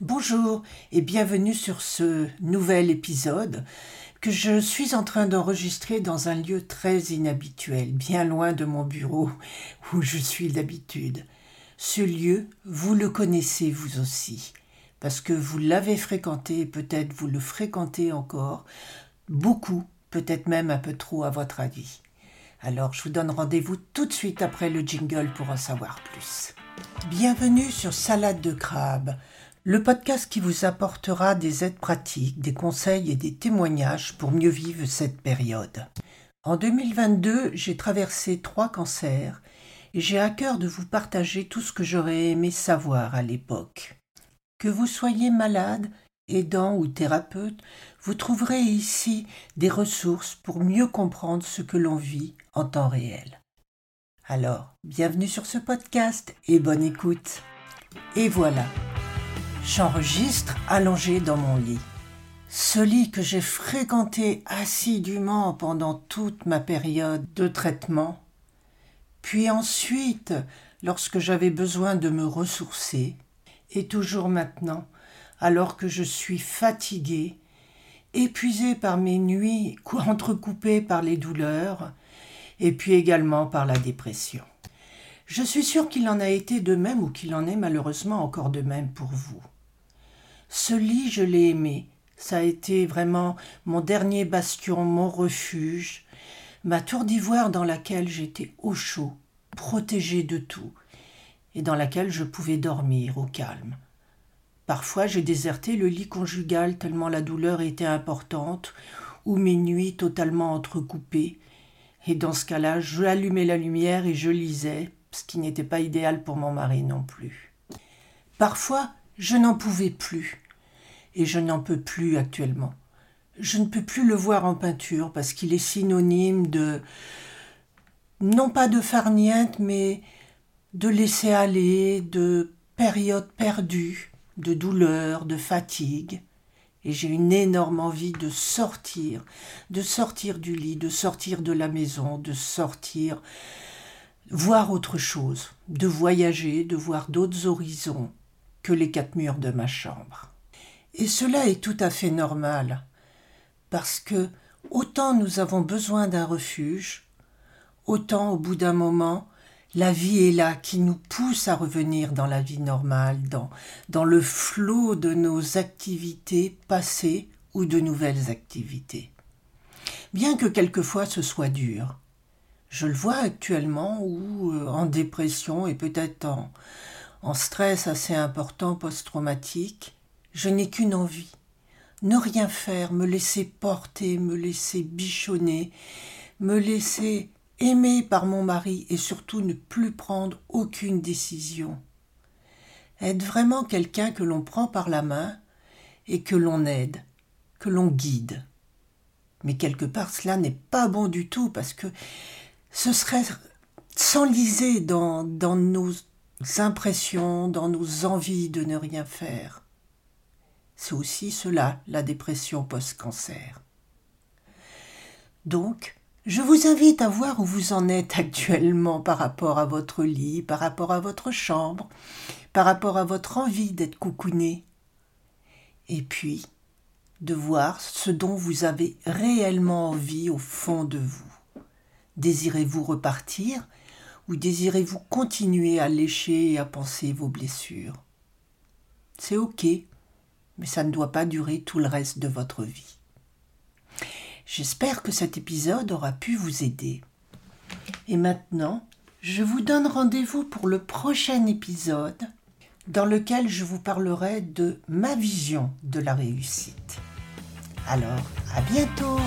Bonjour et bienvenue sur ce nouvel épisode que je suis en train d'enregistrer dans un lieu très inhabituel, bien loin de mon bureau où je suis d'habitude. Ce lieu, vous le connaissez vous aussi, parce que vous l'avez fréquenté et peut-être vous le fréquentez encore, beaucoup, peut-être même un peu trop à votre avis. Alors je vous donne rendez-vous tout de suite après le jingle pour en savoir plus. Bienvenue sur Salade de crabe, le podcast qui vous apportera des aides pratiques, des conseils et des témoignages pour mieux vivre cette période. En 2022, j'ai traversé trois cancers et j'ai à cœur de vous partager tout ce que j'aurais aimé savoir à l'époque. Que vous soyez malade, aidant ou thérapeute, vous trouverez ici des ressources pour mieux comprendre ce que l'on vit en temps réel. Alors, bienvenue sur ce podcast et bonne écoute. Et voilà, j'enregistre allongé dans mon lit. Ce lit que j'ai fréquenté assidûment pendant toute ma période de traitement, puis ensuite lorsque j'avais besoin de me ressourcer, et toujours maintenant, alors que je suis fatigué, épuisé par mes nuits entrecoupées par les douleurs, et puis également par la dépression. Je suis sûr qu'il en a été de même ou qu'il en est malheureusement encore de même pour vous. Ce lit, je l'ai aimé. Ça a été vraiment mon dernier bastion, mon refuge, ma tour d'ivoire dans laquelle j'étais au chaud, protégé de tout, et dans laquelle je pouvais dormir au calme. Parfois j'ai déserté le lit conjugal tellement la douleur était importante, ou mes nuits totalement entrecoupées, et dans ce cas-là, je allumais la lumière et je lisais, ce qui n'était pas idéal pour mon mari non plus. Parfois, je n'en pouvais plus, et je n'en peux plus actuellement. Je ne peux plus le voir en peinture parce qu'il est synonyme de non pas de farniente, mais de laisser aller, de période perdue, de douleur, de fatigue et j'ai une énorme envie de sortir, de sortir du lit, de sortir de la maison, de sortir, voir autre chose, de voyager, de voir d'autres horizons que les quatre murs de ma chambre. Et cela est tout à fait normal, parce que autant nous avons besoin d'un refuge, autant au bout d'un moment la vie est là qui nous pousse à revenir dans la vie normale, dans, dans le flot de nos activités passées ou de nouvelles activités. Bien que quelquefois ce soit dur. Je le vois actuellement ou euh, en dépression et peut-être en, en stress assez important post-traumatique, je n'ai qu'une envie. Ne rien faire, me laisser porter, me laisser bichonner, me laisser aimer par mon mari et surtout ne plus prendre aucune décision. Être vraiment quelqu'un que l'on prend par la main et que l'on aide, que l'on guide. Mais quelque part cela n'est pas bon du tout parce que ce serait s'enliser dans, nos impressions, dans nos envies de ne rien faire. C'est aussi cela, la dépression post-cancer. Donc, je vous invite à voir où vous en êtes actuellement par rapport à votre lit, par rapport à votre chambre, par rapport à votre envie d'être coucouné. Et puis, de voir ce dont vous avez réellement envie au fond de vous. Désirez-vous repartir ou désirez-vous continuer à lécher et à penser vos blessures? C'est ok, mais ça ne doit pas durer tout le reste de votre vie. J'espère que cet épisode aura pu vous aider. Et maintenant, je vous donne rendez-vous pour le prochain épisode dans lequel je vous parlerai de ma vision de la réussite. Alors, à bientôt